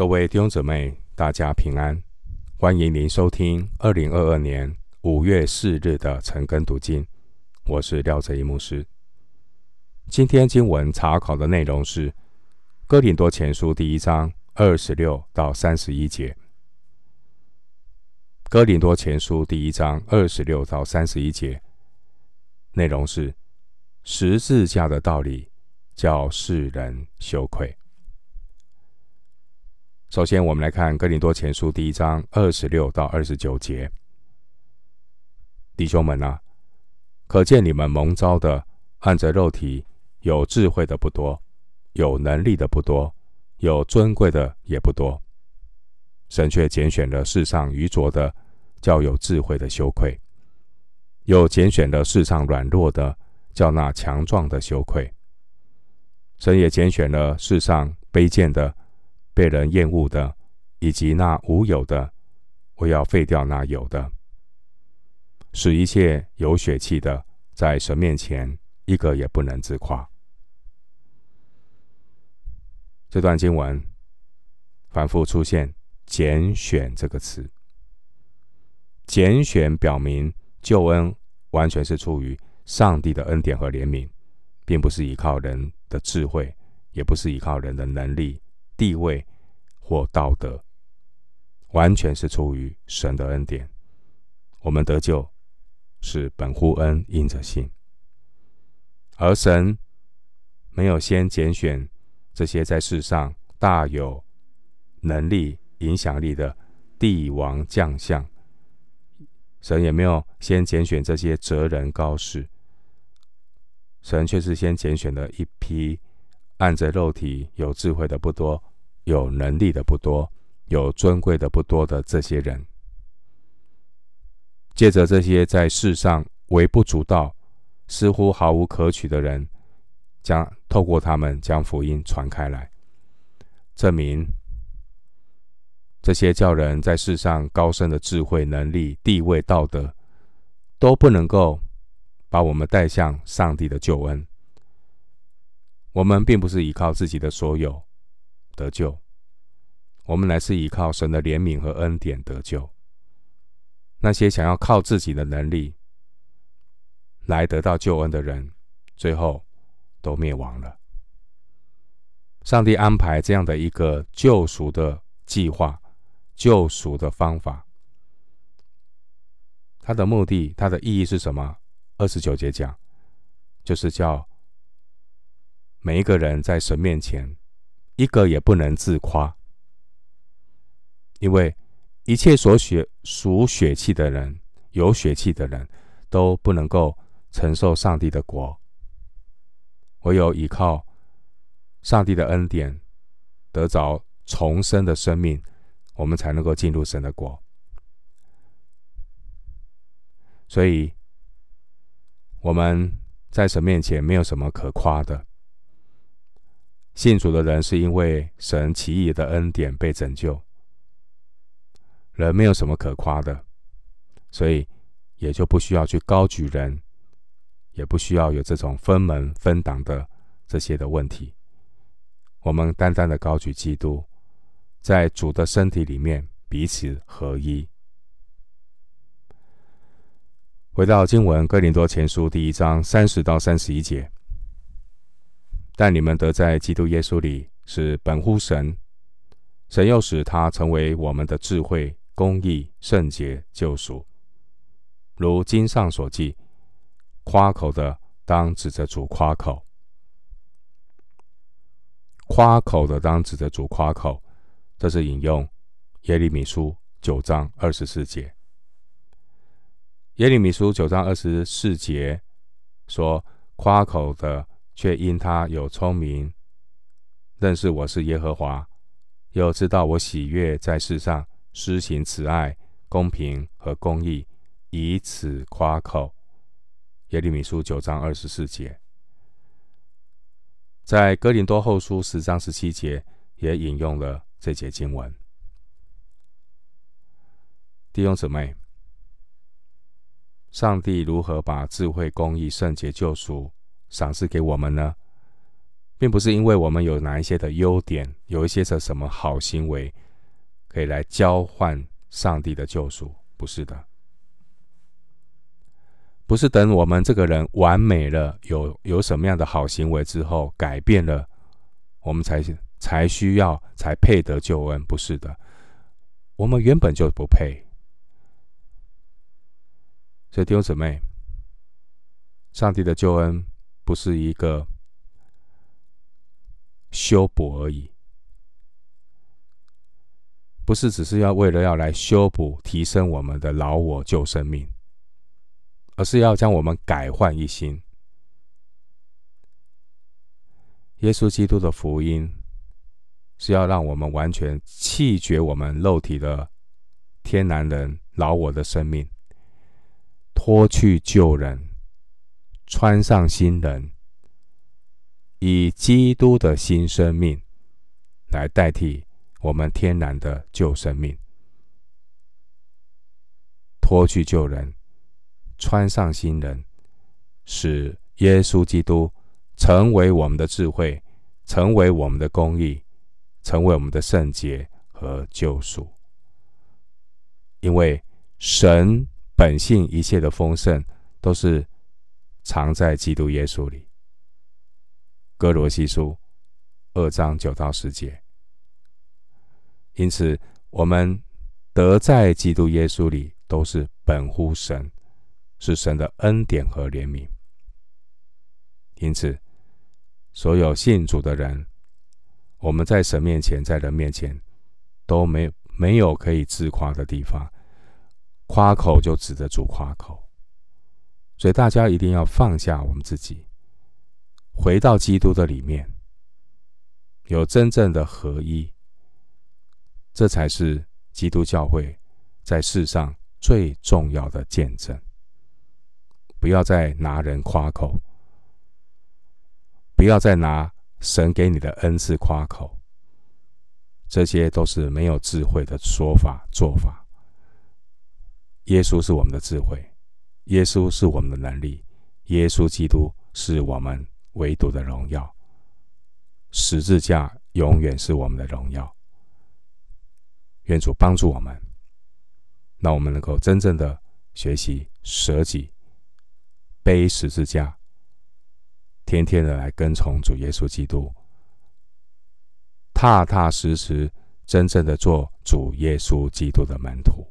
各位弟兄姊妹，大家平安！欢迎您收听二零二二年五月四日的晨更读经。我是廖哲一牧师。今天经文查考的内容是《哥林多前书》第一章二十六到三十一节。《哥林多前书》第一章二十六到三十一节内容是十字架的道理，叫世人羞愧。首先，我们来看《哥林多前书》第一章二十六到二十九节。弟兄们啊，可见你们蒙召的，按着肉体有智慧的不多，有能力的不多，有尊贵的也不多。神却拣选了世上愚拙的，叫有智慧的羞愧；又拣选了世上软弱的，叫那强壮的羞愧。神也拣选了世上卑贱的。被人厌恶的，以及那无有的，我要废掉那有的，使一切有血气的，在神面前一个也不能自夸。这段经文反复出现“拣选”这个词，拣选表明救恩完全是出于上帝的恩典和怜悯，并不是依靠人的智慧，也不是依靠人的能力。地位或道德，完全是出于神的恩典。我们得救是本乎恩，因着信。而神没有先拣选这些在世上大有能力、影响力的帝王将相，神也没有先拣选这些哲人高士，神却是先拣选了一批按着肉体有智慧的不多。有能力的不多，有尊贵的不多的这些人，借着这些在世上微不足道、似乎毫无可取的人，将透过他们将福音传开来，证明这些叫人在世上高深的智慧、能力、地位、道德，都不能够把我们带向上帝的救恩。我们并不是依靠自己的所有。得救，我们乃是依靠神的怜悯和恩典得救。那些想要靠自己的能力来得到救恩的人，最后都灭亡了。上帝安排这样的一个救赎的计划、救赎的方法，他的目的、他的意义是什么？二十九节讲，就是叫每一个人在神面前。一个也不能自夸，因为一切所血属血气的人，有血气的人，都不能够承受上帝的国。唯有依靠上帝的恩典，得着重生的生命，我们才能够进入神的国。所以，我们在神面前没有什么可夸的。信主的人是因为神奇异的恩典被拯救，人没有什么可夸的，所以也就不需要去高举人，也不需要有这种分门分党的这些的问题。我们单单的高举基督，在主的身体里面彼此合一。回到经文，哥林多前书第一章三十到三十一节。但你们得在基督耶稣里是本乎神，神又使他成为我们的智慧、公义、圣洁、救赎。如经上所记，夸口的当指着主夸口，夸口的当指着主夸口。这是引用耶利米书九章二十四节。耶利米书九章二十四节说：夸口的。却因他有聪明，认识我是耶和华，又知道我喜悦在世上施行慈爱、公平和公义，以此夸口。耶利米书九章二十四节，在哥林多后书十章十七节也引用了这节经文。弟兄姊妹，上帝如何把智慧、公义、圣洁、救赎赏赐给我们呢？并不是因为我们有哪一些的优点，有一些的什么好行为，可以来交换上帝的救赎，不是的。不是等我们这个人完美了，有有什么样的好行为之后改变了，我们才才需要才配得救恩，不是的。我们原本就不配。所以弟兄姊妹，上帝的救恩不是一个修补而已，不是只是要为了要来修补、提升我们的老我旧生命。而是要将我们改换一新。耶稣基督的福音是要让我们完全弃绝我们肉体的天然人、老我的生命，脱去旧人，穿上新人，以基督的新生命来代替我们天然的旧生命，脱去旧人。穿上新人，使耶稣基督成为我们的智慧，成为我们的公义，成为我们的圣洁和救赎。因为神本性一切的丰盛，都是藏在基督耶稣里。哥罗西书二章九到十节。因此，我们得在基督耶稣里，都是本乎神。是神的恩典和怜悯，因此，所有信主的人，我们在神面前，在人面前，都没没有可以自夸的地方，夸口就指着主夸口。所以大家一定要放下我们自己，回到基督的里面，有真正的合一，这才是基督教会在世上最重要的见证。不要再拿人夸口，不要再拿神给你的恩赐夸口，这些都是没有智慧的说法做法。耶稣是我们的智慧，耶稣是我们的能力，耶稣基督是我们唯独的荣耀，十字架永远是我们的荣耀。愿主帮助我们，让我们能够真正的学习舍己。背十字架，天天的来跟从主耶稣基督，踏踏实实，真正的做主耶稣基督的门徒。